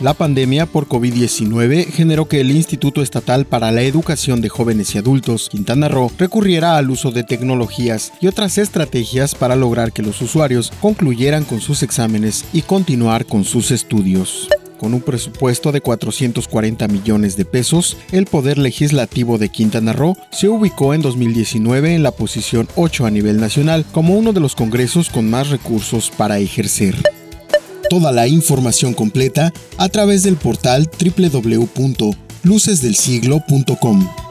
La pandemia por COVID-19 generó que el Instituto Estatal para la Educación de Jóvenes y Adultos, Quintana Roo, recurriera al uso de tecnologías y otras estrategias para lograr que los usuarios concluyeran con sus exámenes y continuar con sus estudios. Con un presupuesto de 440 millones de pesos, el Poder Legislativo de Quintana Roo se ubicó en 2019 en la posición 8 a nivel nacional como uno de los congresos con más recursos para ejercer. Toda la información completa a través del portal www.lucesdelsiglo.com.